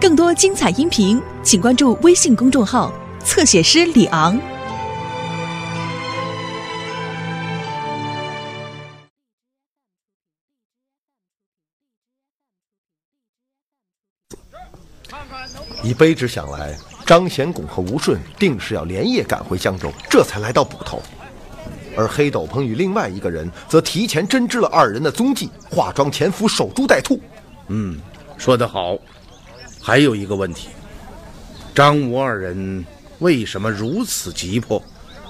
更多精彩音频，请关注微信公众号“侧写师李昂”。以卑职想来，张显拱和吴顺定是要连夜赶回江州，这才来到捕头。而黑斗篷与另外一个人则提前侦知了二人的踪迹，化妆潜伏，守株待兔。嗯，说得好。还有一个问题，张吴二人为什么如此急迫，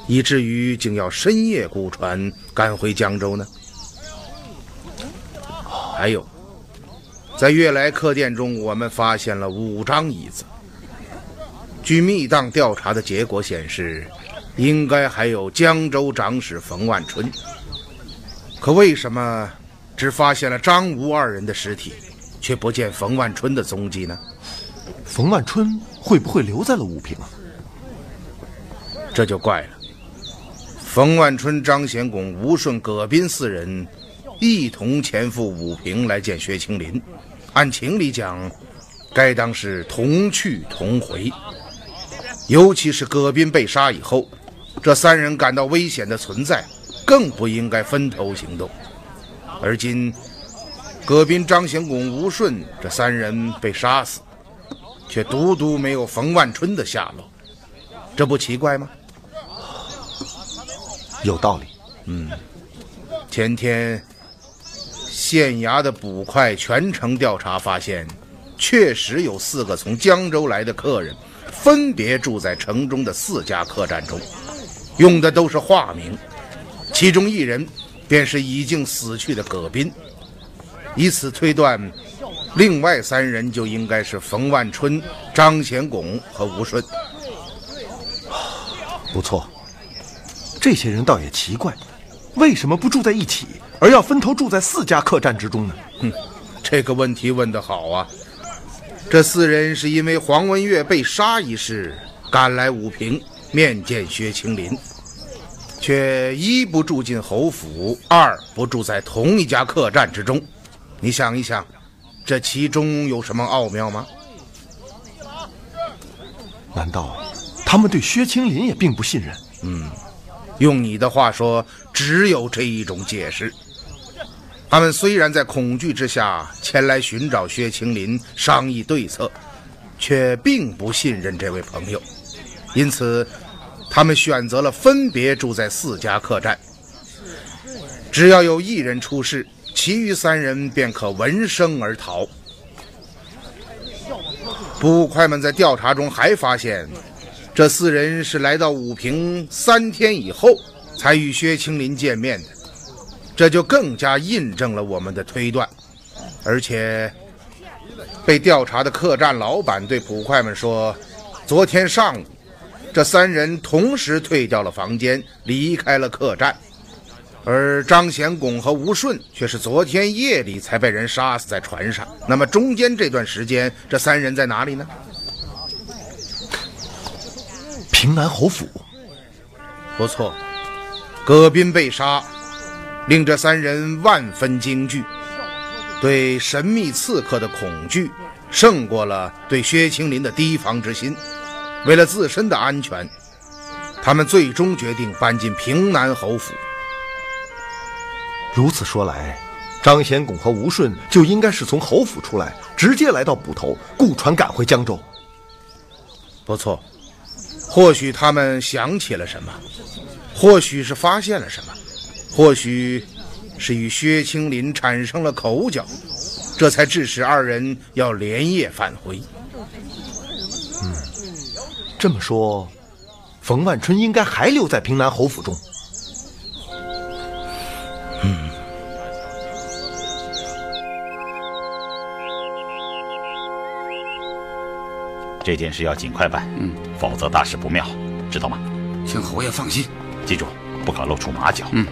以至于竟要深夜雇船赶回江州呢？还有。在悦来客店中，我们发现了五张椅子。据密档调查的结果显示，应该还有江州长史冯万春。可为什么只发现了张吴二人的尸体，却不见冯万春的踪迹呢？冯万春会不会留在了武平啊？这就怪了。冯万春、张显拱、吴顺、葛斌四人一同前赴武平来见薛青林。按情理讲，该当是同去同回。尤其是葛斌被杀以后，这三人感到危险的存在，更不应该分头行动。而今，葛斌、张显拱、吴顺这三人被杀死，却独独没有冯万春的下落，这不奇怪吗？有道理。嗯，前天。县衙的捕快全程调查发现，确实有四个从江州来的客人，分别住在城中的四家客栈中，用的都是化名，其中一人便是已经死去的葛斌。以此推断，另外三人就应该是冯万春、张显拱和吴顺。不错，这些人倒也奇怪，为什么不住在一起？而要分头住在四家客栈之中呢？哼，这个问题问得好啊！这四人是因为黄文月被杀一事赶来武平面见薛青林，却一不住进侯府，二不住在同一家客栈之中。你想一想，这其中有什么奥妙吗？难道他们对薛青林也并不信任？嗯，用你的话说，只有这一种解释。他们虽然在恐惧之下前来寻找薛青林商议对策，却并不信任这位朋友，因此，他们选择了分别住在四家客栈。只要有一人出事，其余三人便可闻声而逃。捕快们在调查中还发现，这四人是来到武平三天以后才与薛青林见面的。这就更加印证了我们的推断，而且被调查的客栈老板对捕快们说，昨天上午这三人同时退掉了房间，离开了客栈，而张显拱和吴顺却是昨天夜里才被人杀死在船上。那么中间这段时间，这三人在哪里呢？平南侯府。不错，葛斌被杀。令这三人万分惊惧，对神秘刺客的恐惧胜过了对薛青林的提防之心。为了自身的安全，他们最终决定搬进平南侯府。如此说来，张显拱和吴顺就应该是从侯府出来，直接来到捕头，雇船赶回江州。不错，或许他们想起了什么，或许是发现了什么。或许是与薛青林产生了口角，这才致使二人要连夜返回。嗯，这么说，冯万春应该还留在平南侯府中。嗯，这件事要尽快办，嗯，否则大事不妙，知道吗？请侯爷放心，记住，不可露出马脚。嗯。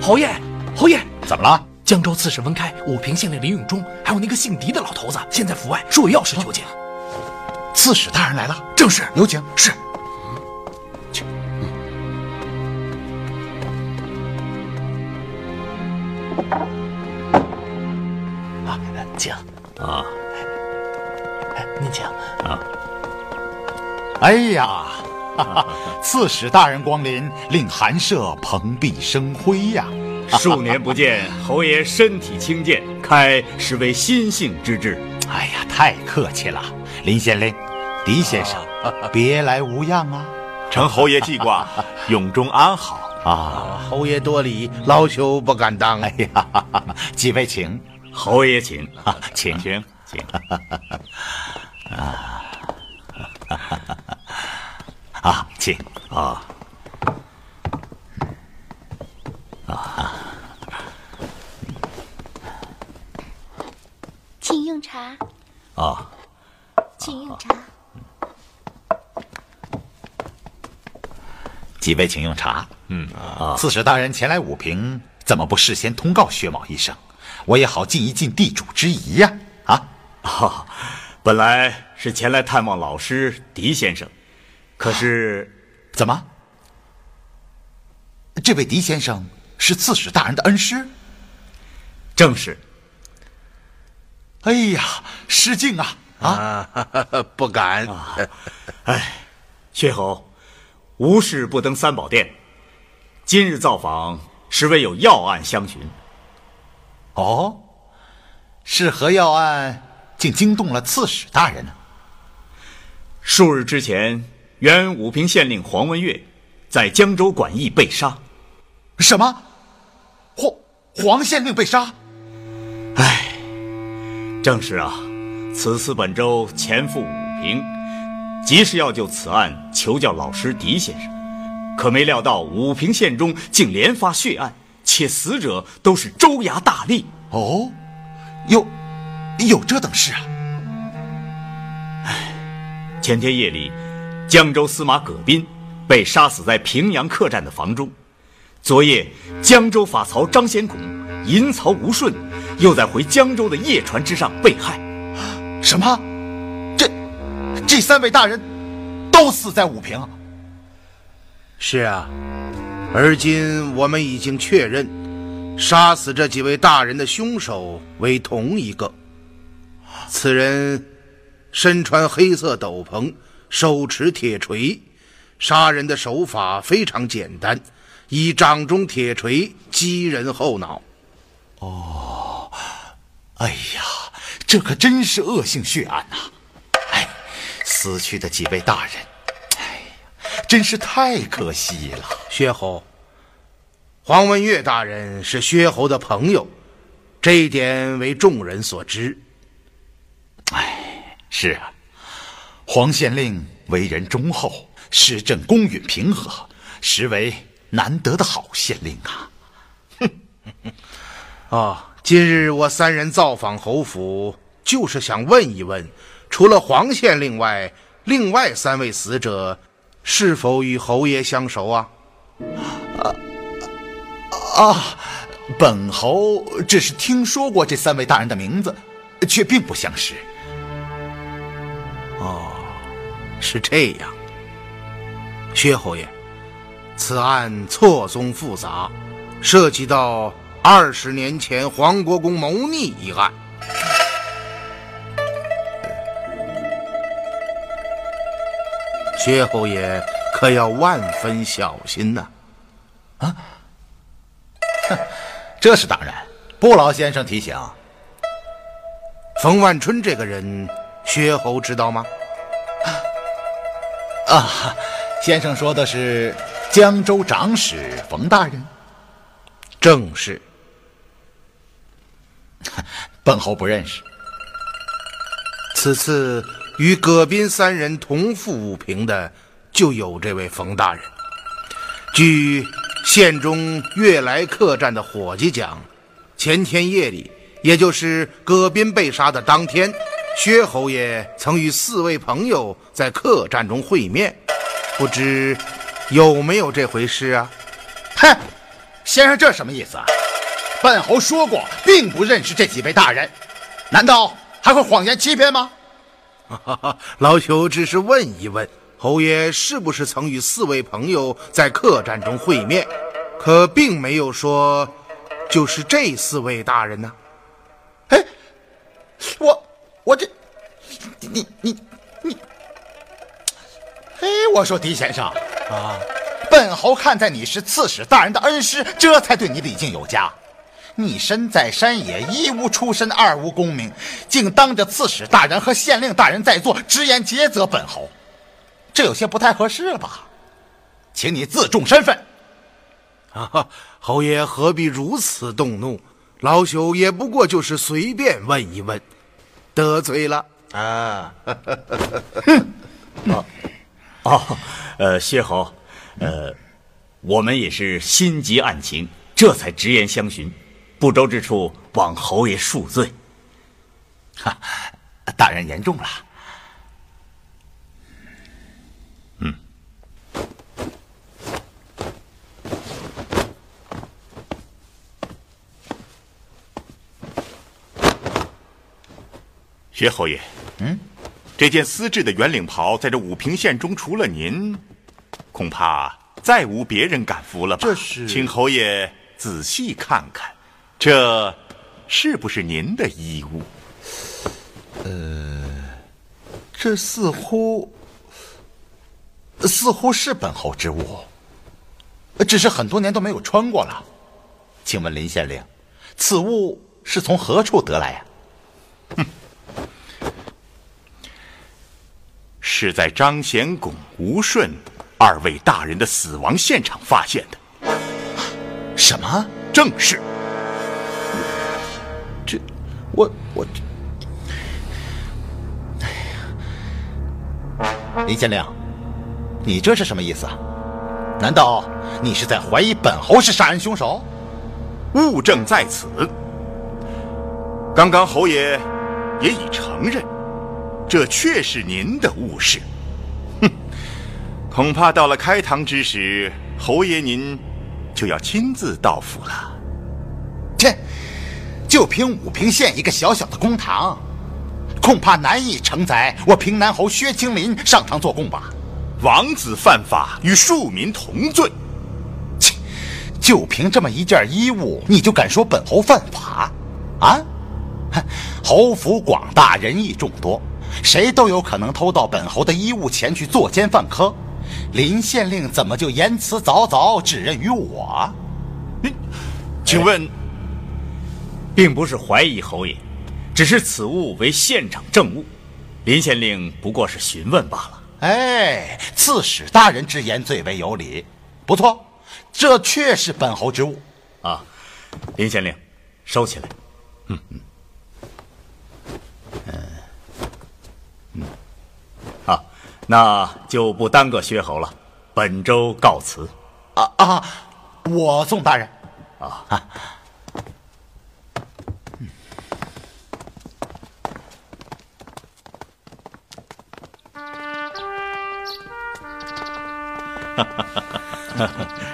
侯爷，侯爷，怎么了？江州刺史文开、武平县令林永忠，还有那个姓狄的老头子，现在府外，说有要事求见。刺史大人来了，正是，有请。是。请。啊，请。啊。您请。哎呀，哈 哈刺史大人光临，令寒舍蓬荜生辉呀！数年不见，侯爷身体轻健，开是为心性之至。哎呀，太客气了，林县令、狄先生，别来无恙啊！承侯爷记挂，永中安好。啊，侯爷多礼，老朽不敢当。哎呀，几位请，侯爷请，请请请。啊啊，请啊啊，请用茶。啊，请用茶。几位请用茶。嗯啊，刺史大人前来武平，怎么不事先通告薛某一声？我也好尽一尽地主之谊呀！啊，哦，本来是前来探望老师狄先生，可是怎么？这位狄先生是刺史大人的恩师？正是。哎呀，失敬啊！啊，不敢。哎，薛侯，无事不登三宝殿。今日造访实为有要案相询。哦，是何要案竟惊动了刺史大人呢？数日之前，原武平县令黄文岳在江州馆驿被杀。什么？黄黄县令被杀？唉，正是啊。此次本州前赴武平，即是要就此案求教老师狄先生，可没料到武平县中竟连发血案，且死者都是州衙大吏。哦，有有这等事啊！唉，前天夜里，江州司马葛斌被杀死在平阳客栈的房中。昨夜，江州法曹张显拱、银曹吴顺又在回江州的夜船之上被害。什么？这这三位大人都死在武平？是啊，而今我们已经确认，杀死这几位大人的凶手为同一个。此人身穿黑色斗篷，手持铁锤，杀人的手法非常简单，以掌中铁锤击人后脑。哦，哎呀！这可真是恶性血案呐！哎，死去的几位大人，哎呀，真是太可惜了。薛侯，黄文岳大人是薛侯的朋友，这一点为众人所知。哎，是啊，黄县令为人忠厚，施政公允平和，实为难得的好县令啊。哼，哦。今日我三人造访侯府，就是想问一问，除了黄县令外，另外三位死者是否与侯爷相熟啊？啊啊！本侯只是听说过这三位大人的名字，却并不相识。哦，是这样。薛侯爷，此案错综复杂，涉及到。二十年前，黄国公谋逆一案，薛侯爷可要万分小心呐！啊，哼，这是当然。不劳先生提醒。冯万春这个人，薛侯知道吗？啊，先生说的是江州长史冯大人，正是。本侯不认识。此次与葛斌三人同赴武平的，就有这位冯大人。据县中悦来客栈的伙计讲，前天夜里，也就是葛斌被杀的当天，薛侯爷曾与四位朋友在客栈中会面，不知有没有这回事啊？哼，先生这什么意思啊？本侯说过，并不认识这几位大人，难道还会谎言欺骗吗？老朽只是问一问，侯爷是不是曾与四位朋友在客栈中会面？可并没有说就是这四位大人呢。哎，我我这你你你，嘿，我说狄先生啊，本侯看在你是刺史大人的恩师，这才对你礼敬有加。你身在山野，一无出身，二无功名，竟当着刺史大人和县令大人在座，直言诘责本侯，这有些不太合适了吧？请你自重身份。啊，侯爷何必如此动怒？老朽也不过就是随便问一问，得罪了啊！哦哦，呃，薛侯，呃，我们也是心急案情，这才直言相询。不周之处，望侯爷恕罪。哈，大人言重了。薛侯爷，嗯，这件丝质的圆领袍，在这武平县中，除了您，恐怕再无别人敢服了吧？这是，请侯爷仔细看看。这是不是您的衣物？呃，这似乎似乎是本侯之物，只是很多年都没有穿过了。请问林县令，此物是从何处得来呀？哼，是在张显拱、吴顺二位大人的死亡现场发现的。什么？正是。这，我我，哎呀，林县令，你这是什么意思啊？难道你是在怀疑本侯是杀人凶手？物证在此。刚刚侯爷也已承认，这确是您的误事。哼，恐怕到了开堂之时，侯爷您就要亲自到府了。切！就凭武平县一个小小的公堂，恐怕难以承载我平南侯薛青林上堂做供吧。王子犯法与庶民同罪，切！就凭这么一件衣物，你就敢说本侯犯法？啊？侯府广大，人义众多，谁都有可能偷到本侯的衣物前去作奸犯科。林县令怎么就言辞凿凿，指认于我？你，请问？并不是怀疑侯爷，只是此物为现场证物，林县令不过是询问罢了。哎，刺史大人之言最为有理，不错，这确是本侯之物。啊，林县令，收起来。嗯嗯嗯嗯，好，那就不耽搁薛侯了，本周告辞。啊啊，我送大人。啊啊。哈哈哈哈哈！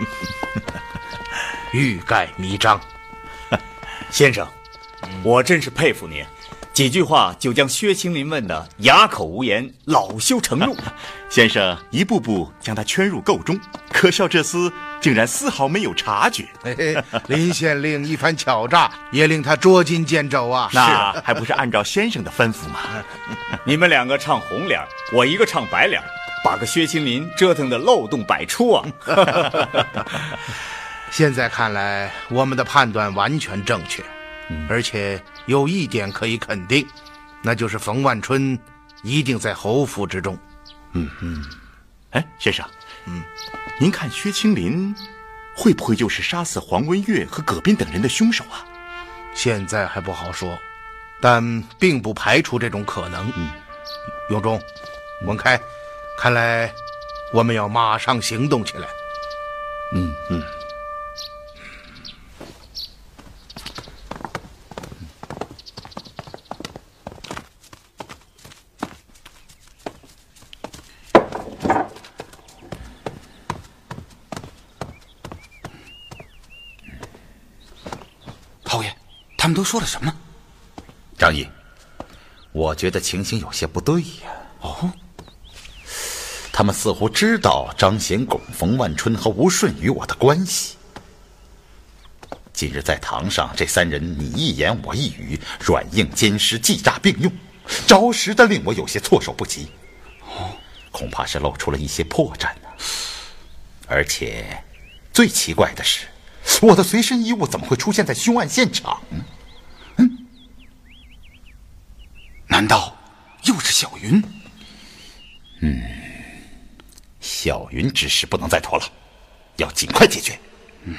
欲盖弥彰，先生，我真是佩服您，几句话就将薛青林问的哑口无言，恼羞成怒。先生一步步将他圈入垢中，可笑这厮竟然丝毫没有察觉。林县令一番巧诈，也令他捉襟见肘啊！那还不是按照先生的吩咐吗？你们两个唱红脸，我一个唱白脸，把个薛青林折腾的漏洞百出啊！现在看来，我们的判断完全正确，而且有一点可以肯定，那就是冯万春一定在侯府之中。嗯嗯，哎，先生，嗯，您看薛青林会不会就是杀死黄文月和葛斌等人的凶手啊？现在还不好说，但并不排除这种可能。嗯，永忠，文开，看来我们要马上行动起来。嗯嗯。他们都说了什么？张毅，我觉得情形有些不对呀。哦，他们似乎知道张显拱、冯万春和吴顺与我的关系。今日在堂上，这三人你一言我一语，软硬兼施，计诈并用，着实的令我有些措手不及。恐怕是露出了一些破绽呢。而且，最奇怪的是，我的随身衣物怎么会出现在凶案现场？嗯，难道又是小云？嗯，小云之事不能再拖了，要尽快解决。嗯。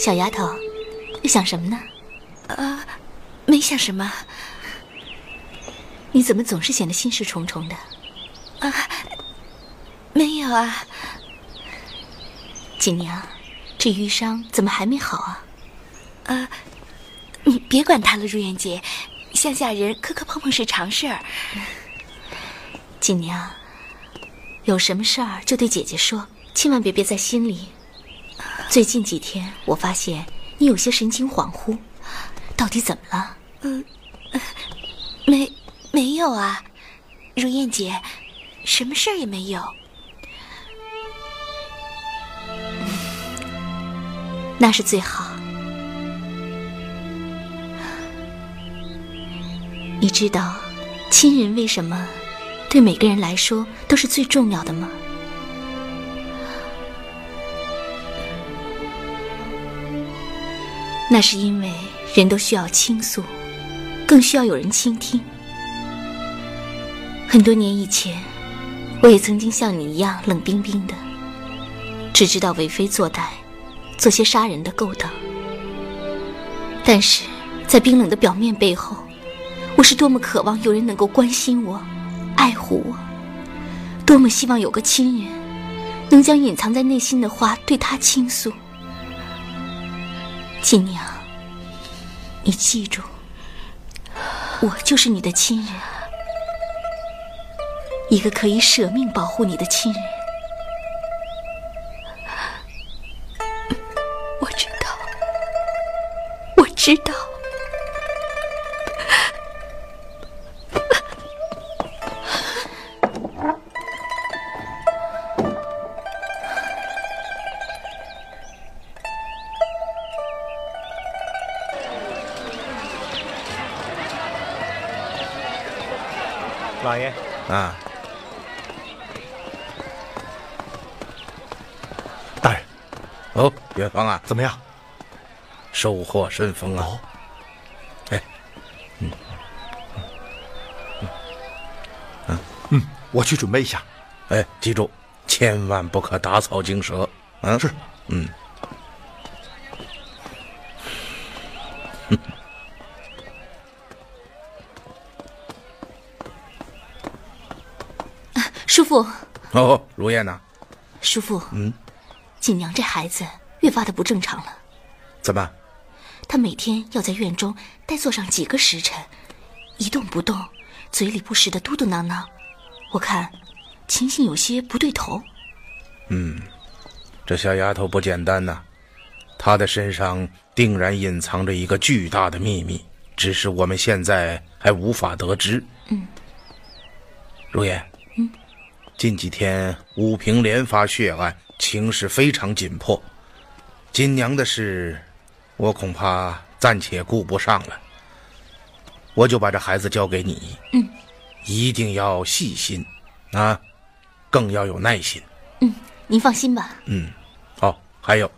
小丫头，想什么呢？啊，没想什么。你怎么总是显得心事重重的？啊，没有啊。锦娘，这瘀伤怎么还没好啊？啊，你别管他了，如烟姐，乡下人磕磕碰碰是常事儿。锦娘，有什么事儿就对姐姐说。千万别憋在心里。最近几天，我发现你有些神情恍惚，到底怎么了？嗯，没没有啊，如燕姐，什么事儿也没有。那是最好。你知道，亲人为什么对每个人来说都是最重要的吗？那是因为人都需要倾诉，更需要有人倾听。很多年以前，我也曾经像你一样冷冰冰的，只知道为非作歹，做些杀人的勾当。但是在冰冷的表面背后，我是多么渴望有人能够关心我、爱护我，多么希望有个亲人能将隐藏在内心的话对他倾诉。亲娘，你记住，我就是你的亲人，一个可以舍命保护你的亲人。我知道，我知道。啊，大人，哦，元芳啊，怎么样？收获甚丰啊！哦哎，嗯嗯，嗯嗯，我去准备一下。哎，记住，千万不可打草惊蛇。嗯，是，嗯。叔父，哦，如燕呢，叔父，嗯，锦娘这孩子越发的不正常了。怎么？她每天要在院中待坐上几个时辰，一动不动，嘴里不时的嘟嘟囔囔，我看情形有些不对头。嗯，这小丫头不简单呐，她的身上定然隐藏着一个巨大的秘密，只是我们现在还无法得知。嗯，如燕。近几天武平连发血案，情势非常紧迫。金娘的事，我恐怕暂且顾不上了。我就把这孩子交给你，嗯，一定要细心，啊，更要有耐心。嗯，您放心吧。嗯，哦，还有，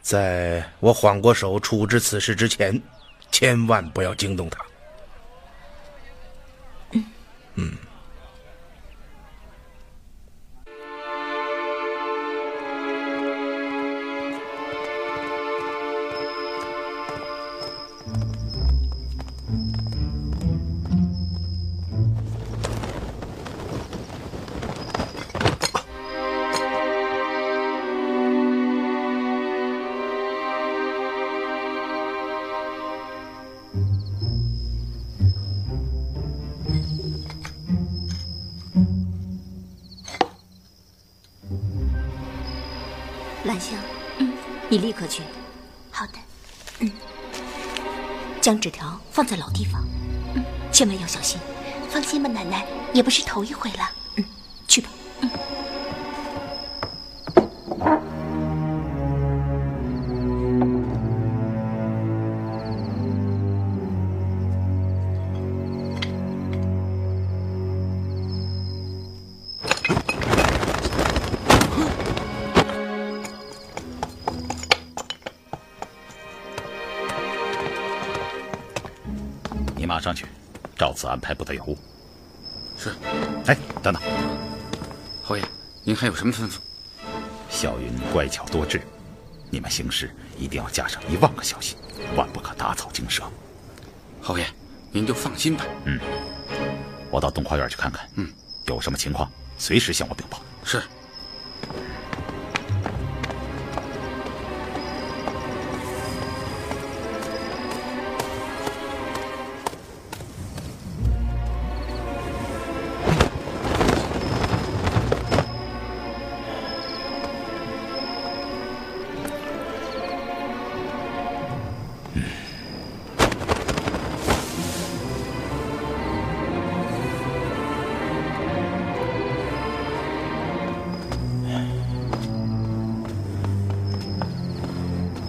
在我缓过手处置此事之前，千万不要惊动他。嗯，嗯。也不是头一回了。嗯，去吧。嗯。上去，照此安排，不得有误。是。哎，等等，侯爷，您还有什么吩咐？小云乖巧多智，你们行事一定要加上一万个小心，万不可打草惊蛇。侯爷，您就放心吧。嗯，我到东花园去看看。嗯，有什么情况，随时向我禀报。是。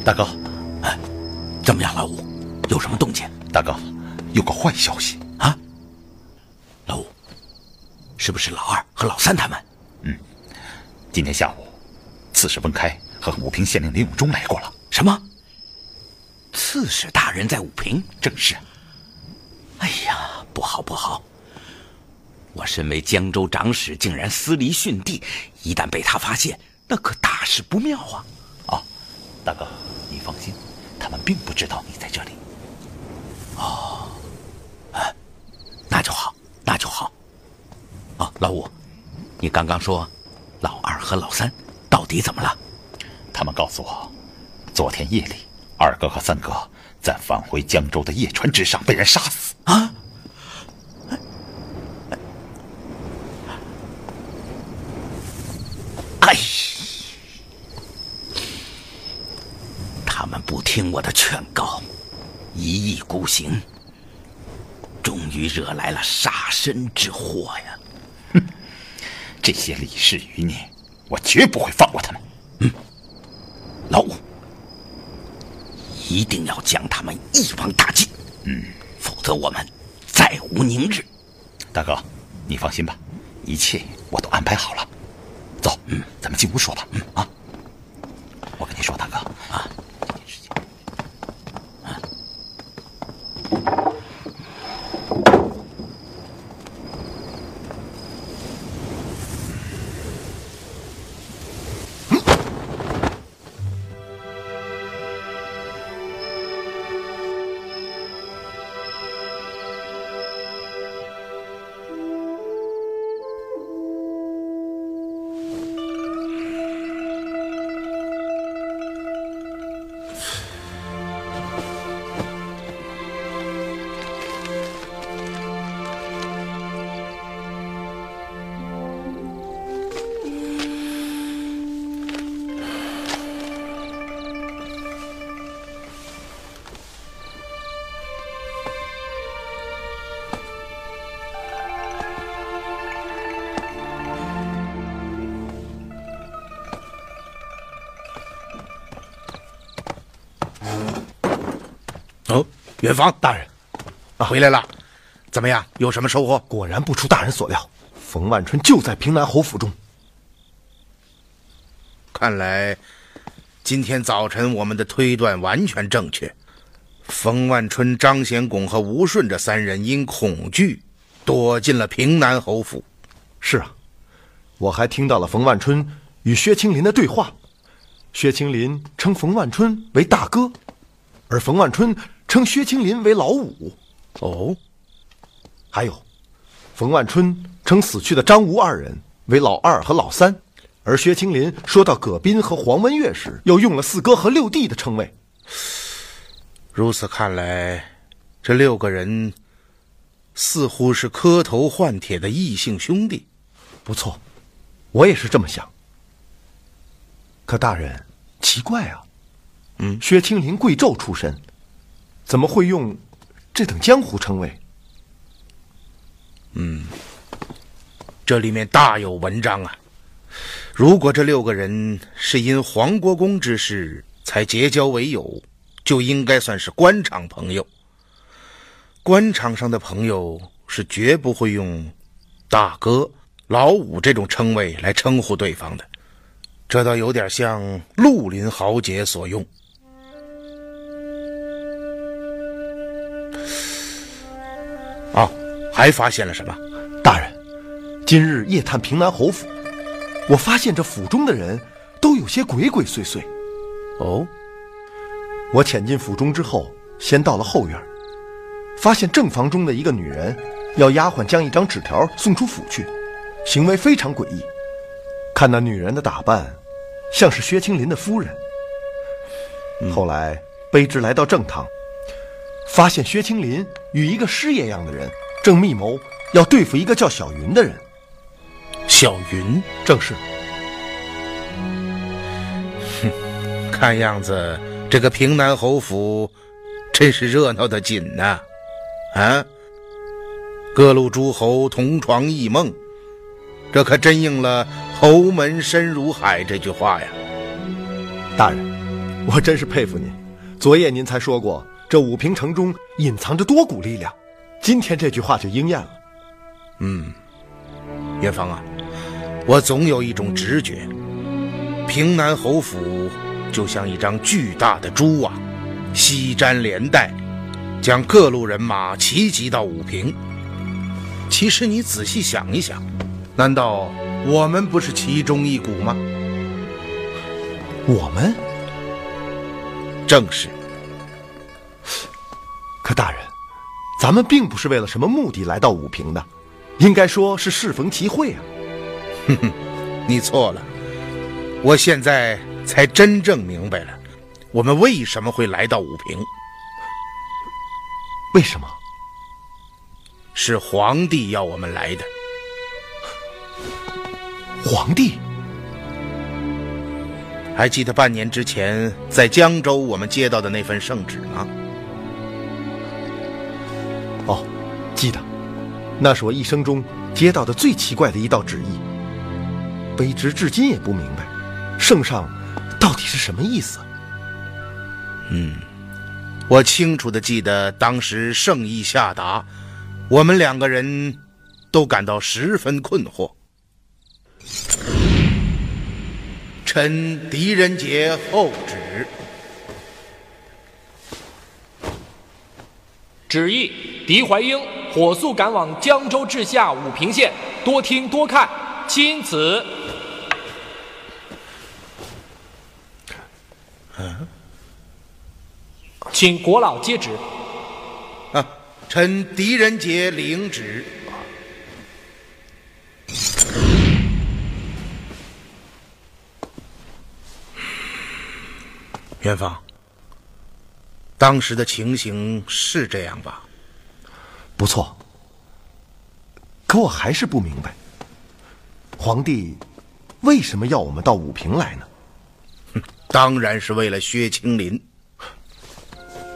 大哥，哎，怎么样，老五？有什么动静？大哥，有个坏消息啊！老五，是不是老二和老三他们？嗯，今天下午，刺史温开和武平县令林永忠来过了。什么？刺史大人在武平？正是。哎呀，不好不好！我身为江州长史，竟然私离训地，一旦被他发现，那可大事不妙啊！啊，大哥。你放心，他们并不知道你在这里。哦，哎，那就好，那就好。哦，老五，你刚刚说老二和老三到底怎么了？他们告诉我，昨天夜里二哥和三哥在返回江州的夜船之上被人杀死。啊！哎。不听我的劝告，一意孤行，终于惹来了杀身之祸呀！哼，这些李氏余孽，我绝不会放过他们。嗯，老五，一定要将他们一网打尽。嗯，否则我们再无宁日。大哥，你放心吧，一切我都安排好了。走，嗯，咱们进屋说吧。嗯啊，我跟你说，大哥远房大人，回来了，怎么样？有什么收获？果然不出大人所料，冯万春就在平南侯府中。看来今天早晨我们的推断完全正确。冯万春、张显拱和吴顺这三人因恐惧躲进了平南侯府。是啊，我还听到了冯万春与薛青林的对话。薛青林称冯万春为大哥，而冯万春。称薛青林为老五，哦，还有，冯万春称死去的张吴二人为老二和老三，而薛青林说到葛斌和黄文月时，又用了四哥和六弟的称谓。如此看来，这六个人似乎是磕头换铁的异姓兄弟。不错，我也是这么想。可大人，奇怪啊，嗯，薛青林贵胄出身，怎么会用这等江湖称谓？嗯，这里面大有文章啊！如果这六个人是因黄国公之事才结交为友，就应该算是官场朋友。官场上的朋友是绝不会用大哥、老五这种称谓来称呼对方的，这倒有点像绿林豪杰所用。啊，还发现了什么？大人，今日夜探平南侯府，我发现这府中的人都有些鬼鬼祟祟。哦，我潜进府中之后，先到了后院，发现正房中的一个女人要丫鬟将一张纸条送出府去，行为非常诡异。看那女人的打扮，像是薛青林的夫人。后来卑职来到正堂。发现薛青林与一个师爷样的人正密谋要对付一个叫小云的人。小云正是。哼，看样子这个平南侯府真是热闹的紧呐！啊，各路诸侯同床异梦，这可真应了“侯门深如海”这句话呀！大人，我真是佩服您。昨夜您才说过。这武平城中隐藏着多股力量，今天这句话就应验了。嗯，元芳啊，我总有一种直觉，平南侯府就像一张巨大的蛛网，西粘连带，将各路人马齐集到武平。其实你仔细想一想，难道我们不是其中一股吗？我们，正是。咱们并不是为了什么目的来到武平的，应该说是适逢其会啊。哼哼，你错了，我现在才真正明白了，我们为什么会来到武平。为什么？是皇帝要我们来的。皇帝？还记得半年之前在江州我们接到的那份圣旨吗？记得，那是我一生中接到的最奇怪的一道旨意。卑职至今也不明白，圣上到底是什么意思。嗯，我清楚的记得当时圣意下达，我们两个人都感到十分困惑。臣狄仁杰后旨。旨意：狄怀英火速赶往江州治下武平县，多听多看，钦此。嗯，请国老接旨。啊，臣狄仁杰领旨。元芳。当时的情形是这样吧？不错。可我还是不明白，皇帝为什么要我们到武平来呢？当然是为了薛青林。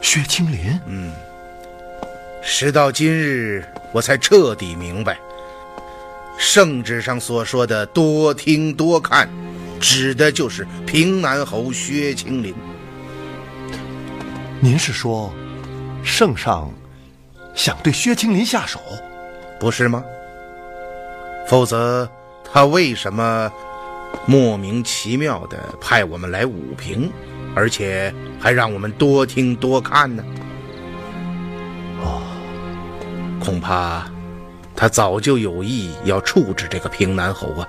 薛青林？嗯。时到今日，我才彻底明白，圣旨上所说的“多听多看”，指的就是平南侯薛青林。您是说，圣上想对薛青林下手，不是吗？否则他为什么莫名其妙的派我们来武平，而且还让我们多听多看呢？哦，恐怕他早就有意要处置这个平南侯啊。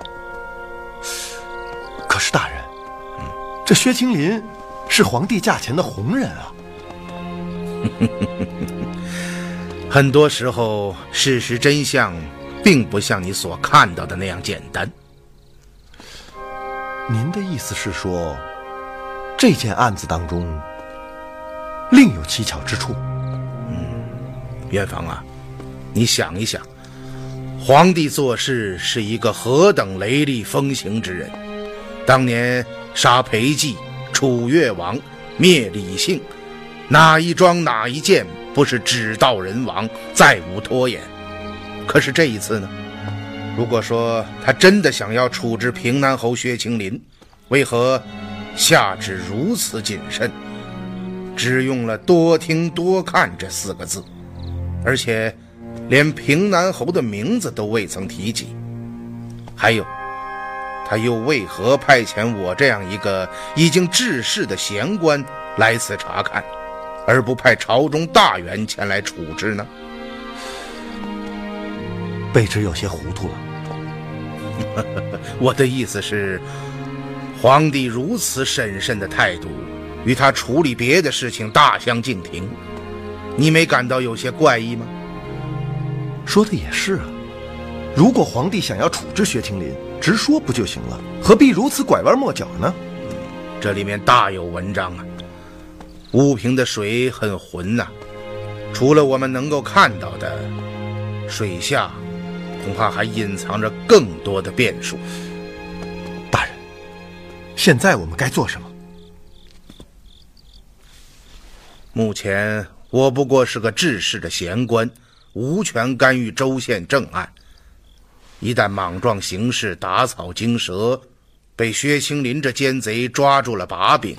可是大人，这薛青林是皇帝驾前的红人啊。很多时候，事实真相并不像你所看到的那样简单。您的意思是说，这件案子当中另有蹊跷之处？嗯，元芳啊，你想一想，皇帝做事是一个何等雷厉风行之人，当年杀裴寂、楚越王。灭李姓，哪一桩哪一件不是只道人亡，再无拖延？可是这一次呢？如果说他真的想要处置平南侯薛青林，为何下旨如此谨慎，只用了“多听多看”这四个字，而且连平南侯的名字都未曾提及？还有，他又为何派遣我这样一个已经致仕的闲官来此查看，而不派朝中大员前来处置呢？卑职有些糊涂了。我的意思是，皇帝如此审慎的态度，与他处理别的事情大相径庭，你没感到有些怪异吗？说的也是啊。如果皇帝想要处置薛青林，直说不就行了？何必如此拐弯抹角呢？这里面大有文章啊！乌平的水很浑呐，除了我们能够看到的，水下。恐怕还隐藏着更多的变数。大人，现在我们该做什么？目前我不过是个治世的闲官，无权干预州县政案。一旦莽撞行事、打草惊蛇，被薛青林这奸贼抓住了把柄，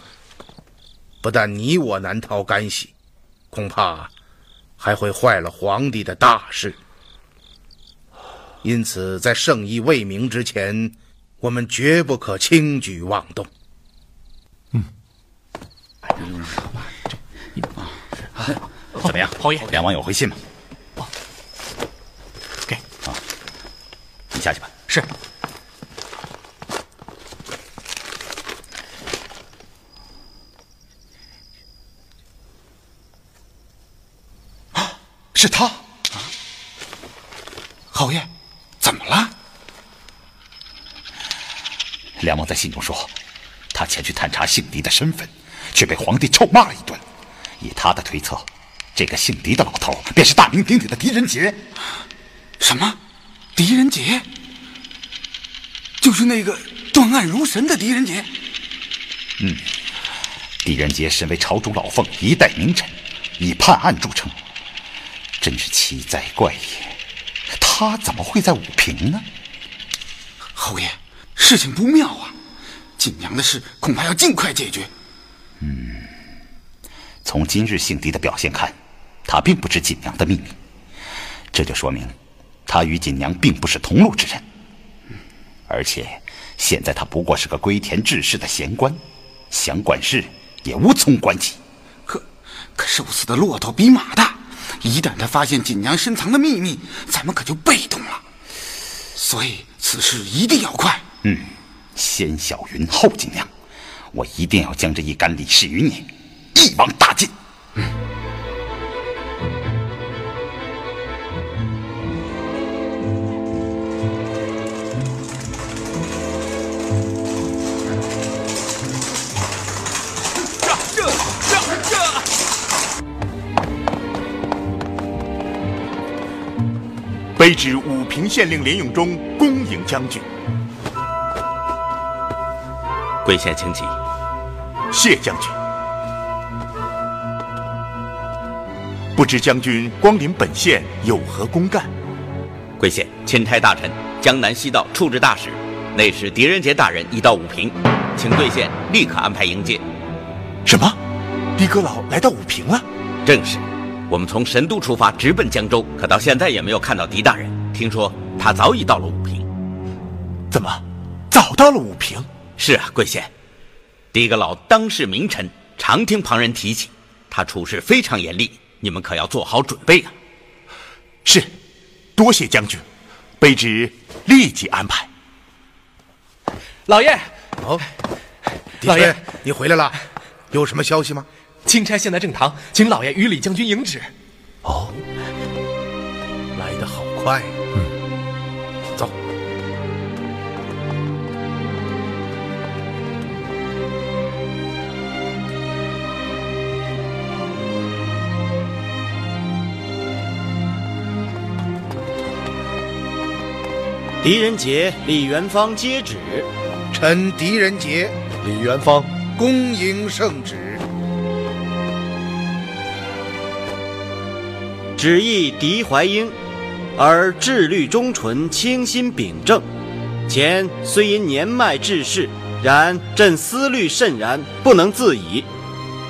不但你我难逃干系，恐怕还会坏了皇帝的大事。因此，在圣意未明之前，我们绝不可轻举妄动。嗯，怎么样，侯爷？梁王有回信吗？给啊，你下去吧。是。是他。啊，侯爷。怎么了？梁王在信中说，他前去探查姓狄的身份，却被皇帝臭骂了一顿。以他的推测，这个姓狄的老头便是大名鼎鼎的狄仁杰。什么？狄仁杰？就是那个断案如神的狄仁杰？嗯，狄仁杰身为朝中老奉，一代名臣，以判案著称，真是奇哉怪也。他怎么会在武平呢？侯爷，事情不妙啊！锦娘的事恐怕要尽快解决。嗯，从今日姓狄的表现看，他并不知锦娘的秘密，这就说明他与锦娘并不是同路之人。而且现在他不过是个归田治世的闲官，想管事也无从管起。可可瘦死的骆驼比马大。一旦他发现锦娘深藏的秘密，咱们可就被动了。所以此事一定要快。嗯，先小云后锦娘，我一定要将这一干李氏余孽一网打尽。嗯。卑职武平县令林永忠恭迎将军。贵县请起。谢将军。不知将军光临本县有何公干？贵县钦差大臣江南西道处置大使，内史狄仁杰大人已到武平，请贵县立刻安排迎接。什么？狄阁老来到武平了？正是。我们从神都出发，直奔江州，可到现在也没有看到狄大人。听说他早已到了武平。怎么，早到了武平？是啊，贵县，狄阁老当世名臣，常听旁人提起，他处事非常严厉，你们可要做好准备啊。是，多谢将军，卑职立即安排。老爷，哦，老爷，你回来了，有什么消息吗？钦差现在正堂，请老爷与李将军迎旨。哦，来得好快。嗯，走。狄仁杰、李元芳接旨。臣狄仁杰、李元芳恭迎圣旨。只忆狄怀英，而志虑忠纯，清心秉正。前虽因年迈致仕，然朕思虑甚然，不能自已。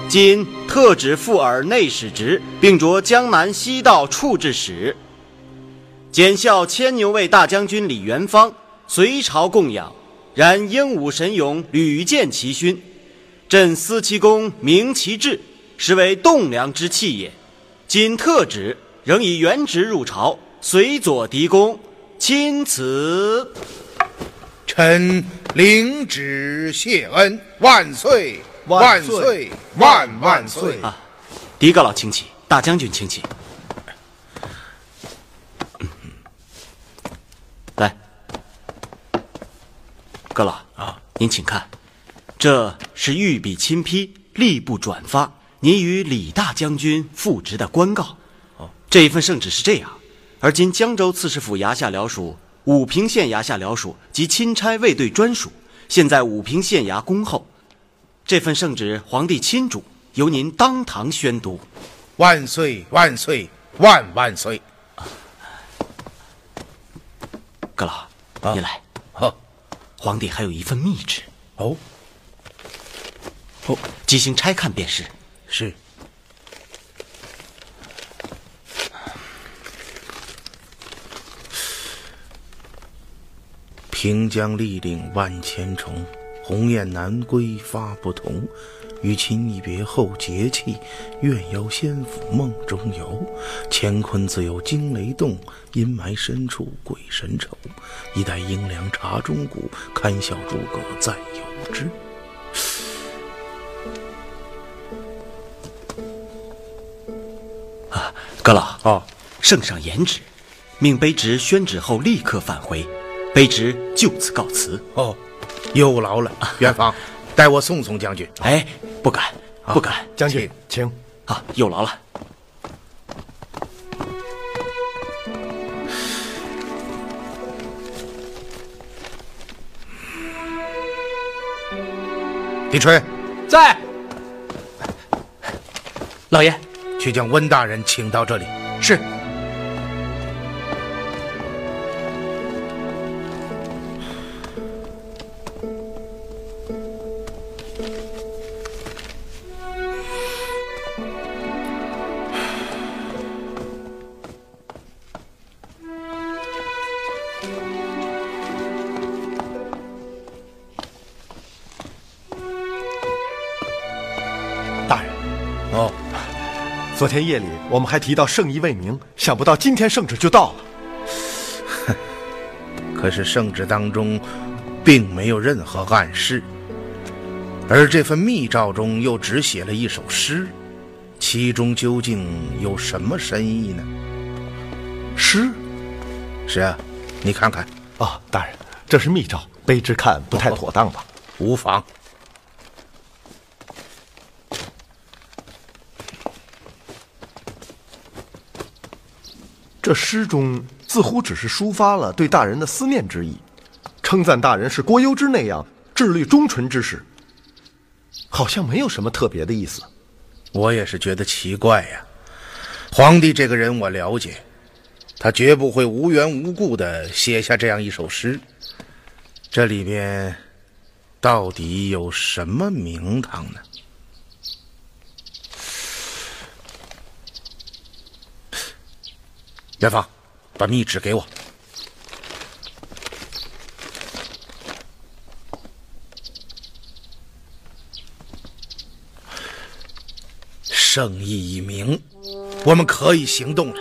今特旨复尔内史职，并着江南西道处置使。检校牵牛卫大将军李元芳，隋朝供养，然英武神勇，屡建奇勋。朕思其功，明其志，实为栋梁之器也。今特旨，仍以原职入朝，随左狄公，钦此。臣领旨谢恩，万岁！万岁！万万岁！啊，狄阁老请起，大将军请起。来，阁老啊，您请看，这是御笔亲批、吏部转发您与李大将军复职的官告。哦，这一份圣旨是这样：而今江州刺史府衙下僚属、武平县衙下僚属及钦差卫队专属，现在武平县衙恭候。这份圣旨，皇帝亲主，由您当堂宣读。万岁！万岁！万万岁！阁老，你来。好，皇帝还有一份密旨。哦，哦，即行拆看便是。是。平江历岭万千重。鸿雁南归发不同，与卿一别后节气，愿邀仙府梦中游。乾坤自有惊雷动，阴霾深处鬼神愁。一代英良察钟鼓，堪笑诸葛再有之。阁老哦，圣上言旨，命卑职宣旨后立刻返回，卑职就此告辞。哦。有劳了，元芳，代我送送将军。哎，不敢，不敢，将军，请。啊，有劳了。李春，在。老爷，去将温大人请到这里。是。天夜里我们还提到圣意未明，想不到今天圣旨就到了。可是圣旨当中并没有任何暗示，而这份密诏中又只写了一首诗，其中究竟有什么深意呢？诗？是啊，你看看。哦，大人，这是密诏，卑职看不太妥当吧？无妨。这诗中似乎只是抒发了对大人的思念之意，称赞大人是郭攸之那样智力忠纯之士，好像没有什么特别的意思。我也是觉得奇怪呀。皇帝这个人我了解，他绝不会无缘无故的写下这样一首诗，这里边到底有什么名堂呢？元芳，把密旨给我。圣意已明，我们可以行动了。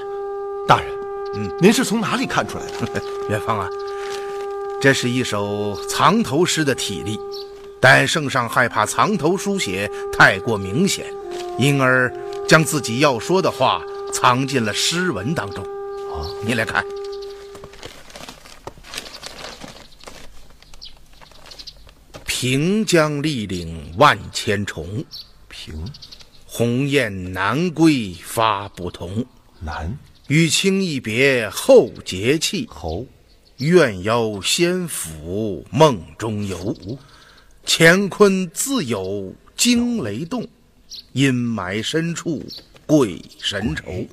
大人，嗯，您是从哪里看出来的？元芳啊，这是一首藏头诗的体例，但圣上害怕藏头书写太过明显，因而将自己要说的话藏进了诗文当中。你来看，平江历岭万千重，平？鸿雁南归发不同。南？与卿一别后节气，侯？愿邀仙府梦中游。乾坤自有惊雷动，阴霾深处鬼神愁。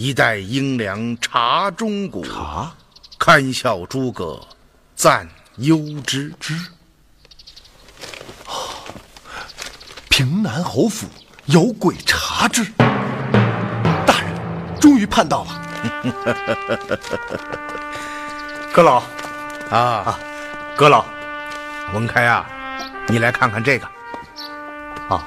一代英良茶中骨。茶，堪笑诸葛赞幽之之。平南侯府有鬼查之，大人终于盼到了。阁老，啊，阁老，文开啊，你来看看这个。啊，啊，